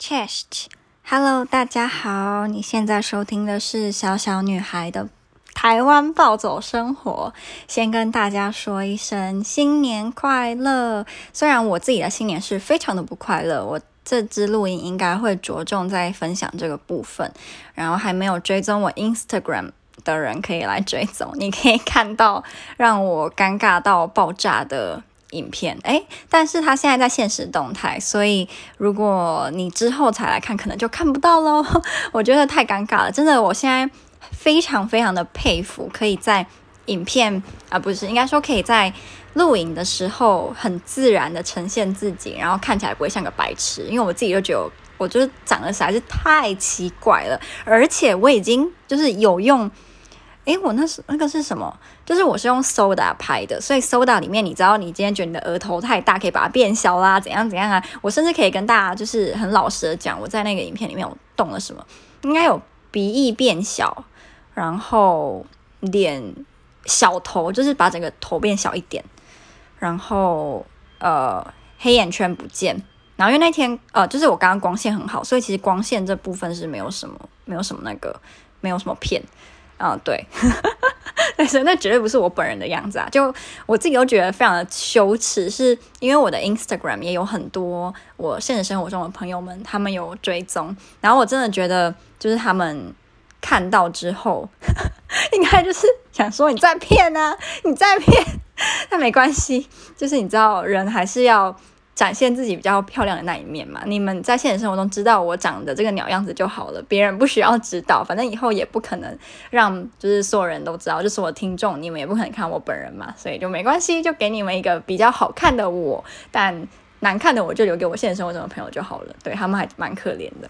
Chest，Hello，大家好，你现在收听的是小小女孩的台湾暴走生活。先跟大家说一声新年快乐。虽然我自己的新年是非常的不快乐，我这支录音应该会着重在分享这个部分。然后还没有追踪我 Instagram 的人可以来追踪，你可以看到让我尴尬到爆炸的。影片诶，但是他现在在现实动态，所以如果你之后才来看，可能就看不到喽。我觉得太尴尬了，真的，我现在非常非常的佩服，可以在影片啊，不是应该说可以在录影的时候很自然的呈现自己，然后看起来不会像个白痴，因为我自己就觉得，我就是长得实在是太奇怪了，而且我已经就是有用。诶，我那是那个是什么？就是我是用 Soda 拍的，所以 Soda 里面，你知道，你今天觉得你的额头太大，可以把它变小啦，怎样怎样啊？我甚至可以跟大家就是很老实的讲，我在那个影片里面我动了什么？应该有鼻翼变小，然后脸小头，就是把整个头变小一点，然后呃黑眼圈不见，然后因为那天呃就是我刚刚光线很好，所以其实光线这部分是没有什么没有什么那个没有什么骗。嗯、哦，对，但是那绝对不是我本人的样子啊！就我自己都觉得非常的羞耻，是因为我的 Instagram 也有很多我现实生活中的朋友们，他们有追踪，然后我真的觉得，就是他们看到之后，应该就是想说你在骗啊，你在骗，但没关系，就是你知道，人还是要。展现自己比较漂亮的那一面嘛，你们在现实生活中知道我长得这个鸟样子就好了，别人不需要知道，反正以后也不可能让就是所有人都知道，就是我听众，你们也不可能看我本人嘛，所以就没关系，就给你们一个比较好看的我，但难看的我就留给我现实生活中的朋友就好了，对，他们还蛮可怜的。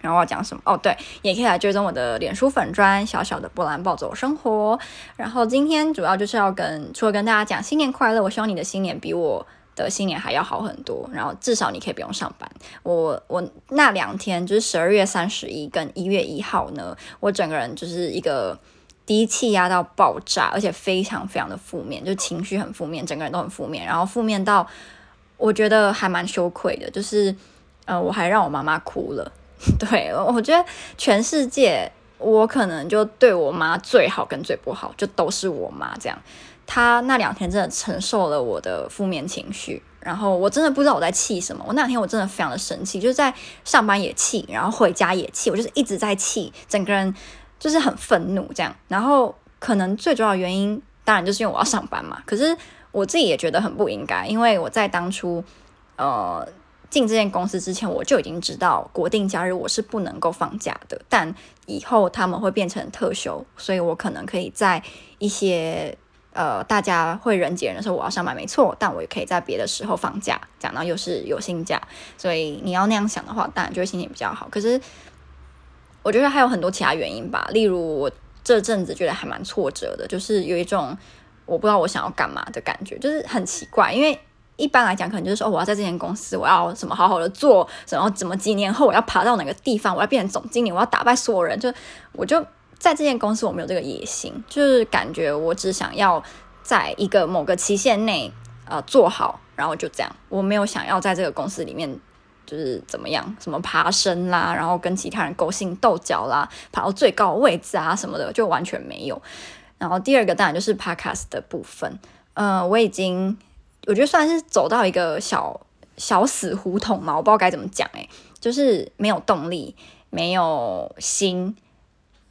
然后要讲什么？哦，对，也可以来追踪我的脸书粉砖小小的波兰暴走生活。然后今天主要就是要跟除了跟大家讲新年快乐，我希望你的新年比我。的新年还要好很多，然后至少你可以不用上班。我我那两天就是十二月三十一跟一月一号呢，我整个人就是一个低气压到爆炸，而且非常非常的负面，就情绪很负面，整个人都很负面，然后负面到我觉得还蛮羞愧的，就是呃，我还让我妈妈哭了。对，我觉得全世界我可能就对我妈最好跟最不好，就都是我妈这样。他那两天真的承受了我的负面情绪，然后我真的不知道我在气什么。我那两天我真的非常的生气，就是在上班也气，然后回家也气，我就是一直在气，整个人就是很愤怒这样。然后可能最主要原因，当然就是因为我要上班嘛。可是我自己也觉得很不应该，因为我在当初呃进这间公司之前，我就已经知道国定假日我是不能够放假的，但以后他们会变成特休，所以我可能可以在一些。呃，大家会人挤人的时候，我要上班没错，但我也可以在别的时候放假，讲到又是有薪假，所以你要那样想的话，当然就会心情比较好。可是我觉得还有很多其他原因吧，例如我这阵子觉得还蛮挫折的，就是有一种我不知道我想要干嘛的感觉，就是很奇怪。因为一般来讲，可能就是说，我要在这间公司，我要什么好好的做，然后怎么几年后我要爬到哪个地方，我要变成总经理，我要打败所有人，就我就。在这间公司，我没有这个野心，就是感觉我只想要在一个某个期限内，呃，做好，然后就这样。我没有想要在这个公司里面，就是怎么样，什么爬升啦，然后跟其他人勾心斗角啦，爬到最高位置啊什么的，就完全没有。然后第二个当然就是 Podcast 的部分，呃，我已经我觉得算是走到一个小小死胡同嘛，我不知道该怎么讲，诶，就是没有动力，没有心。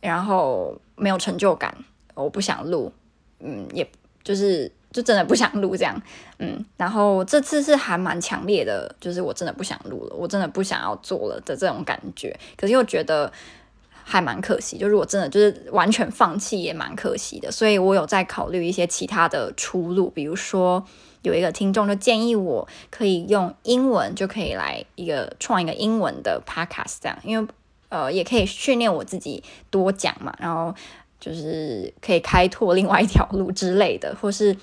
然后没有成就感，我不想录，嗯，也就是就真的不想录这样，嗯，然后这次是还蛮强烈的，就是我真的不想录了，我真的不想要做了的这种感觉，可是又觉得还蛮可惜，就如果真的就是完全放弃也蛮可惜的，所以我有在考虑一些其他的出路，比如说有一个听众就建议我可以用英文就可以来一个创一个英文的 podcast 这样，因为。呃，也可以训练我自己多讲嘛，然后就是可以开拓另外一条路之类的，或是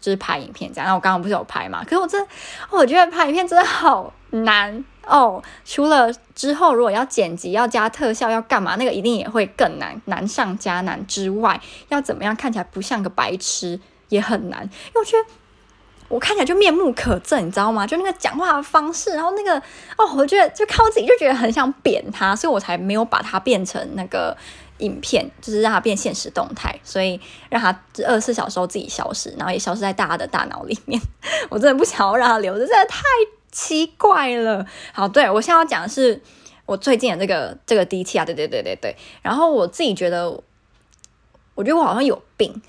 就是拍影片这样。然后我刚刚不是有拍嘛？可是我真，我觉得拍影片真的好难哦。除了之后如果要剪辑、要加特效、要干嘛，那个一定也会更难，难上加难之外，要怎么样看起来不像个白痴也很难。因为我觉得我看起来就面目可憎，你知道吗？就那个讲话的方式，然后那个哦，我觉得就看我自己就觉得很想扁他，所以我才没有把它变成那个影片，就是让它变现实动态，所以让它二十四小时后自己消失，然后也消失在大家的大脑里面。我真的不想要让它留着，真的太奇怪了。好，对，我现在要讲的是我最近的这个这个低气压，对对对对对。然后我自己觉得，我觉得我好像有病。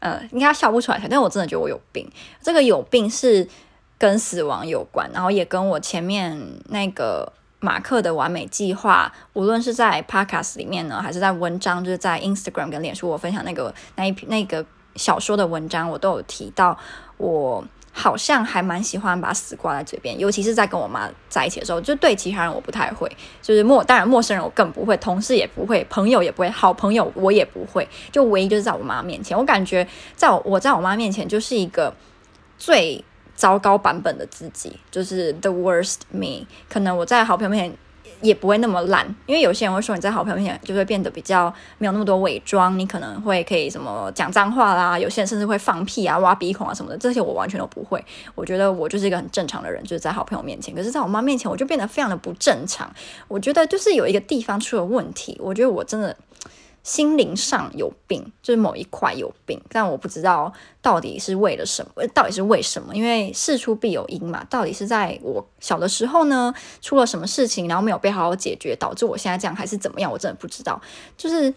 呃，应该笑不出来，但我真的觉得我有病。这个有病是跟死亡有关，然后也跟我前面那个马克的完美计划，无论是在 Podcast 里面呢，还是在文章，就是在 Instagram 跟脸书我分享那个那一那个小说的文章，我都有提到我。好像还蛮喜欢把死挂在嘴边，尤其是在跟我妈在一起的时候，就对其他人我不太会，就是陌当然陌生人我更不会，同事也不会，朋友也不会，好朋友我也不会，就唯一就是在我妈面前，我感觉在我我在我妈面前就是一个最糟糕版本的自己，就是 the worst me，可能我在好朋友面前。也不会那么懒，因为有些人会说你在好朋友面前就会变得比较没有那么多伪装，你可能会可以什么讲脏话啦，有些人甚至会放屁啊、挖鼻孔啊什么的，这些我完全都不会。我觉得我就是一个很正常的人，就是在好朋友面前，可是在我妈面前我就变得非常的不正常。我觉得就是有一个地方出了问题，我觉得我真的。心灵上有病，就是某一块有病，但我不知道到底是为了什么，到底是为什么？因为事出必有因嘛，到底是在我小的时候呢，出了什么事情，然后没有被好好解决，导致我现在这样，还是怎么样？我真的不知道。就是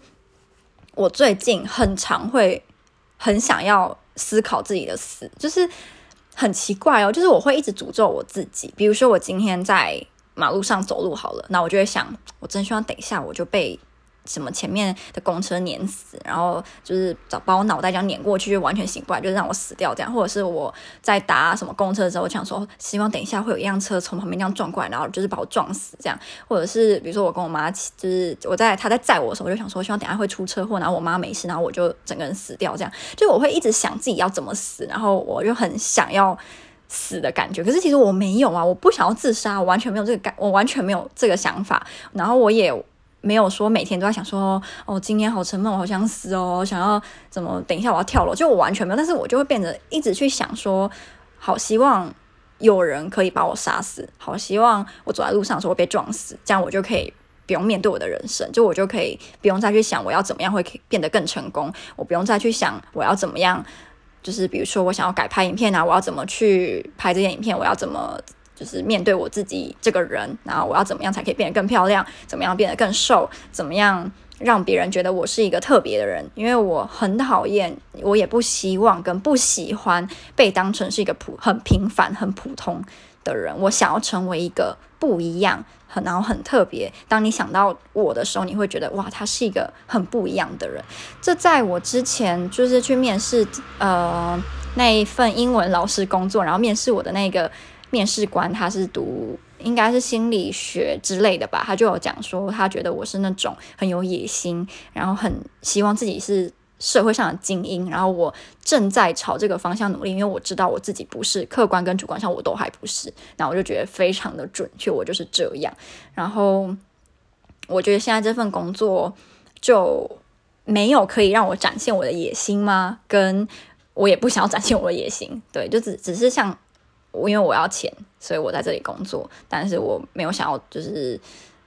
我最近很常会很想要思考自己的死，就是很奇怪哦，就是我会一直诅咒我自己。比如说我今天在马路上走路好了，那我就会想，我真希望等一下我就被。什么前面的公车碾死，然后就是找把我脑袋这样。碾过去，就完全醒不来，就让我死掉这样，或者是我在搭什么公车的时候，我想说希望等一下会有一辆车从旁边这样撞过来，然后就是把我撞死这样，或者是比如说我跟我妈，就是我在她在载我的时候，我就想说希望等下会出车祸，然后我妈没事，然后我就整个人死掉这样，就我会一直想自己要怎么死，然后我就很想要死的感觉，可是其实我没有啊，我不想要自杀，我完全没有这个感，我完全没有这个想法，然后我也。没有说每天都在想说哦，今天好沉闷，我好想死哦，想要怎么？等一下我要跳楼，就我完全没有。但是我就会变得一直去想说，好希望有人可以把我杀死，好希望我走在路上的时候被撞死，这样我就可以不用面对我的人生，就我就可以不用再去想我要怎么样会变得更成功，我不用再去想我要怎么样，就是比如说我想要改拍影片啊，我要怎么去拍这些影片，我要怎么。就是面对我自己这个人，然后我要怎么样才可以变得更漂亮？怎么样变得更瘦？怎么样让别人觉得我是一个特别的人？因为我很讨厌，我也不希望跟不喜欢被当成是一个普很平凡、很普通的人。我想要成为一个不一样、很然后很特别。当你想到我的时候，你会觉得哇，他是一个很不一样的人。这在我之前就是去面试呃那一份英文老师工作，然后面试我的那个。面试官他是读应该是心理学之类的吧，他就有讲说，他觉得我是那种很有野心，然后很希望自己是社会上的精英，然后我正在朝这个方向努力，因为我知道我自己不是，客观跟主观上我都还不是，那我就觉得非常的准确，我就是这样。然后我觉得现在这份工作就没有可以让我展现我的野心吗？跟我也不想要展现我的野心，对，就只只是像。我因为我要钱，所以我在这里工作，但是我没有想要，就是，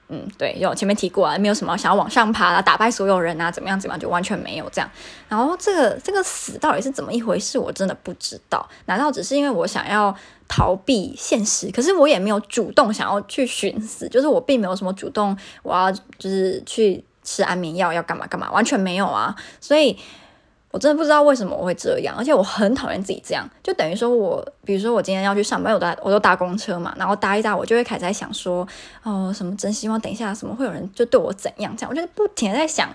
嗯，对，有前面提过啊，没有什么想要往上爬啊，打败所有人啊，怎么样怎么样，就完全没有这样。然后这个这个死到底是怎么一回事，我真的不知道。难道只是因为我想要逃避现实？可是我也没有主动想要去寻死，就是我并没有什么主动，我要就是去吃安眠药，要干嘛干嘛，完全没有啊，所以。我真的不知道为什么我会这样，而且我很讨厌自己这样，就等于说我，比如说我今天要去上班，我搭我都搭公车嘛，然后搭一搭，我就会开始在想说，哦，什么真希望等一下什么会有人就对我怎样这样，我就不停的在想。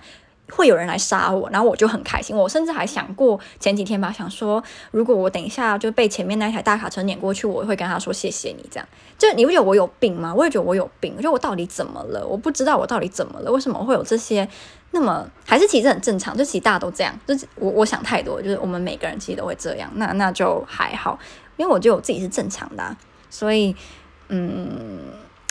会有人来杀我，然后我就很开心。我甚至还想过前几天吧，想说如果我等一下就被前面那台大卡车碾过去，我会跟他说谢谢你。这样，就你不觉得我有病吗？我也觉得我有病。我觉得我到底怎么了？我不知道我到底怎么了？为什么会有这些？那么还是其实很正常，就其实大家都这样。就是我我想太多，就是我们每个人其实都会这样。那那就还好，因为我觉得我自己是正常的。所以嗯，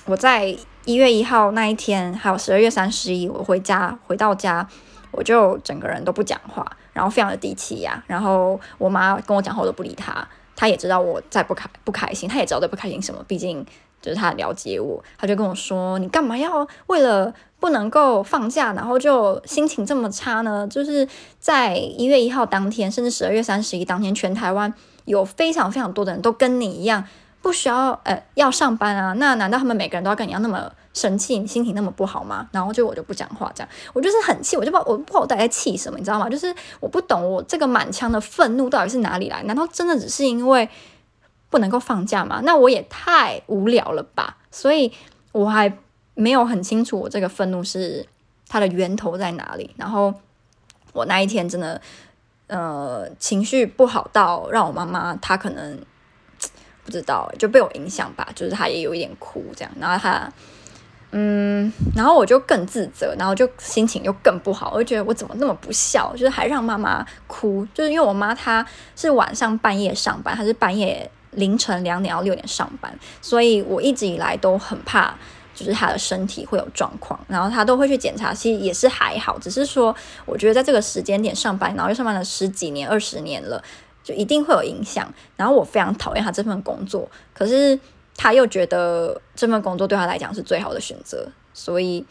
我在一月一号那一天，还有十二月三十一，我回家回到家。我就整个人都不讲话，然后非常的低气压，然后我妈跟我讲话我都不理她，她也知道我在不开不开心，她也知道在不开心什么，毕竟就是她了解我，她就跟我说：“你干嘛要为了不能够放假，然后就心情这么差呢？”就是在一月一号当天，甚至十二月三十一当天，全台湾有非常非常多的人都跟你一样。不需要呃要上班啊？那难道他们每个人都要跟你一样那么生气，你心情那么不好吗？然后就我就不讲话，这样我就是很气，我就不我不知道我到底在气什么，你知道吗？就是我不懂我这个满腔的愤怒到底是哪里来？难道真的只是因为不能够放假吗？那我也太无聊了吧！所以我还没有很清楚我这个愤怒是它的源头在哪里。然后我那一天真的呃情绪不好到让我妈妈她可能。不知道就被我影响吧，就是他也有一点哭这样，然后他，嗯，然后我就更自责，然后就心情又更不好，我就觉得我怎么那么不孝，就是还让妈妈哭，就是因为我妈她是晚上半夜上班，她是半夜凌晨两点到六点上班，所以我一直以来都很怕，就是她的身体会有状况，然后她都会去检查，其实也是还好，只是说我觉得在这个时间点上班，然后又上班了十几年、二十年了。就一定会有影响，然后我非常讨厌他这份工作，可是他又觉得这份工作对他来讲是最好的选择，所以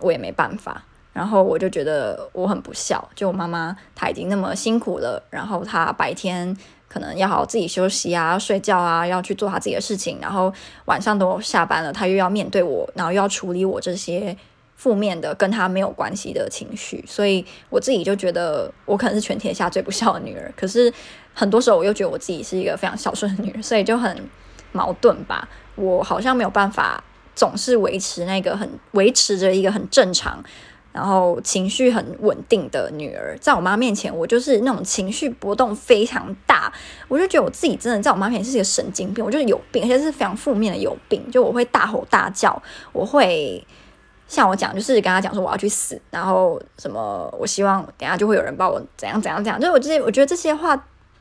我也没办法。然后我就觉得我很不孝，就我妈妈她已经那么辛苦了，然后她白天可能要好好自己休息啊、睡觉啊，要去做她自己的事情，然后晚上都下班了，她又要面对我，然后又要处理我这些。负面的跟他没有关系的情绪，所以我自己就觉得我可能是全天下最不孝的女儿。可是很多时候我又觉得我自己是一个非常孝顺的女儿，所以就很矛盾吧。我好像没有办法总是维持那个很维持着一个很正常，然后情绪很稳定的女儿。在我妈面前，我就是那种情绪波动非常大。我就觉得我自己真的在我妈面前是一个神经病，我就是有病，而且是非常负面的有病。就我会大吼大叫，我会。像我讲，就是跟他讲说我要去死，然后什么，我希望等下就会有人把我怎样怎样怎样。就是我这些，我觉得这些话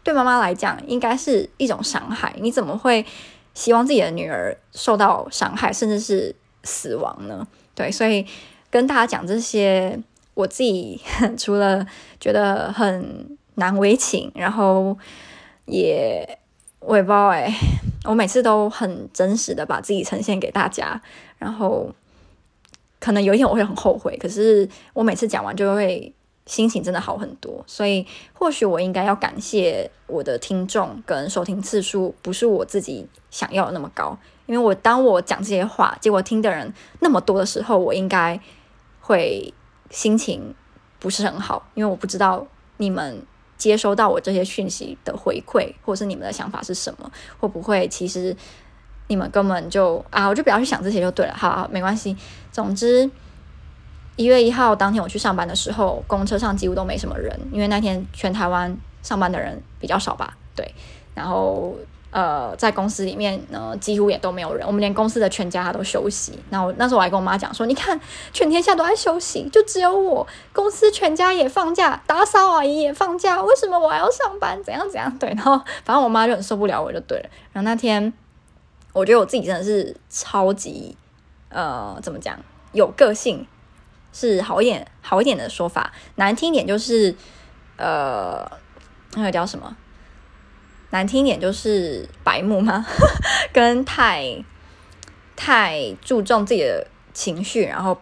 对妈妈来讲应该是一种伤害。你怎么会希望自己的女儿受到伤害，甚至是死亡呢？对，所以跟大家讲这些，我自己 除了觉得很难为情，然后也我也不知道哎，我每次都很真实的把自己呈现给大家，然后。可能有一天我会很后悔，可是我每次讲完就会心情真的好很多，所以或许我应该要感谢我的听众跟收听次数不是我自己想要的那么高，因为我当我讲这些话，结果听的人那么多的时候，我应该会心情不是很好，因为我不知道你们接收到我这些讯息的回馈，或是你们的想法是什么，会不会其实。你们根本就啊，我就不要去想这些就对了，好，好，没关系。总之，一月一号当天我去上班的时候，公车上几乎都没什么人，因为那天全台湾上班的人比较少吧，对。然后呃，在公司里面呢，几乎也都没有人，我们连公司的全家他都休息。然后那时候我还跟我妈讲说，你看，全天下都在休息，就只有我公司全家也放假，打扫阿姨也放假，为什么我还要上班？怎样怎样？对。然后反正我妈就很受不了我就对了。然后那天。我觉得我自己真的是超级，呃，怎么讲？有个性是好一点，好一点的说法。难听一点就是，呃，那个叫什么？难听一点就是白目吗？跟太太注重自己的情绪，然后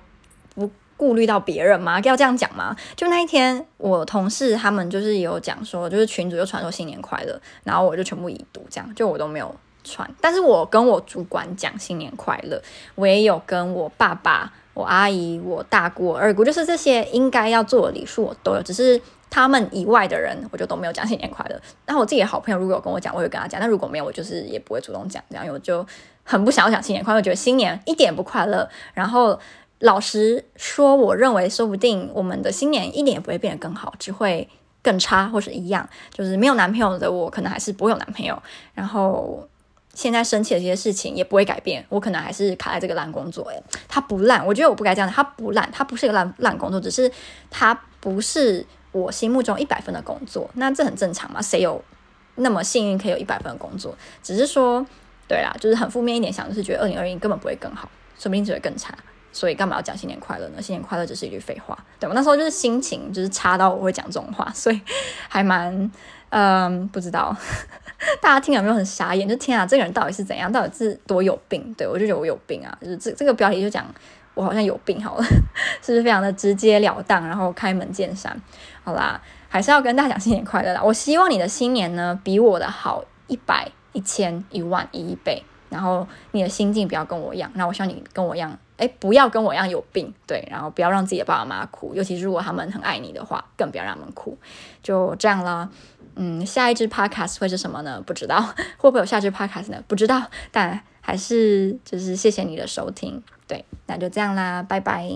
不顾虑到别人吗？要这样讲吗？就那一天，我同事他们就是有讲说，就是群主就传说新年快乐，然后我就全部已读，这样就我都没有。传，但是我跟我主管讲新年快乐，我也有跟我爸爸、我阿姨、我大姑、二姑，就是这些应该要做的礼数我都有，只是他们以外的人，我就都没有讲新年快乐。然后我自己的好朋友如果有跟我讲，我会跟他讲；但如果没有，我就是也不会主动讲，这样我就很不想要讲新年快乐，我觉得新年一点不快乐。然后老实说，我认为说不定我们的新年一点也不会变得更好，只会更差或是一样。就是没有男朋友的我，可能还是不会有男朋友。然后。现在生气的这些事情也不会改变，我可能还是卡在这个烂工作。哎，它不烂，我觉得我不该这样。它不烂，它不是一个烂烂工作，只是它不是我心目中一百分的工作。那这很正常嘛？谁有那么幸运可以有一百分的工作？只是说，对啦，就是很负面一点想，就是觉得二零二一根本不会更好，说不定只会更差。所以干嘛要讲新年快乐呢？新年快乐只是一句废话，对吗？那时候就是心情就是差到我会讲这种话，所以还蛮嗯不知道 大家听有没有很傻眼？就天啊，这个人到底是怎样？到底是多有病？对，我就觉得我有病啊！就是这这个标题就讲我好像有病好了，是不是非常的直截了当，然后开门见山？好啦，还是要跟大家讲新年快乐啦！我希望你的新年呢比我的好一百、一千、一万、一倍。然后你的心境不要跟我一样，那我希望你跟我一样，哎，不要跟我一样有病，对，然后不要让自己的爸爸妈妈哭，尤其是如果他们很爱你的话，更不要让他们哭，就这样啦。嗯，下一支 podcast 会是什么呢？不知道，会不会有下一支 podcast 呢？不知道，但还是就是谢谢你的收听，对，那就这样啦，拜拜。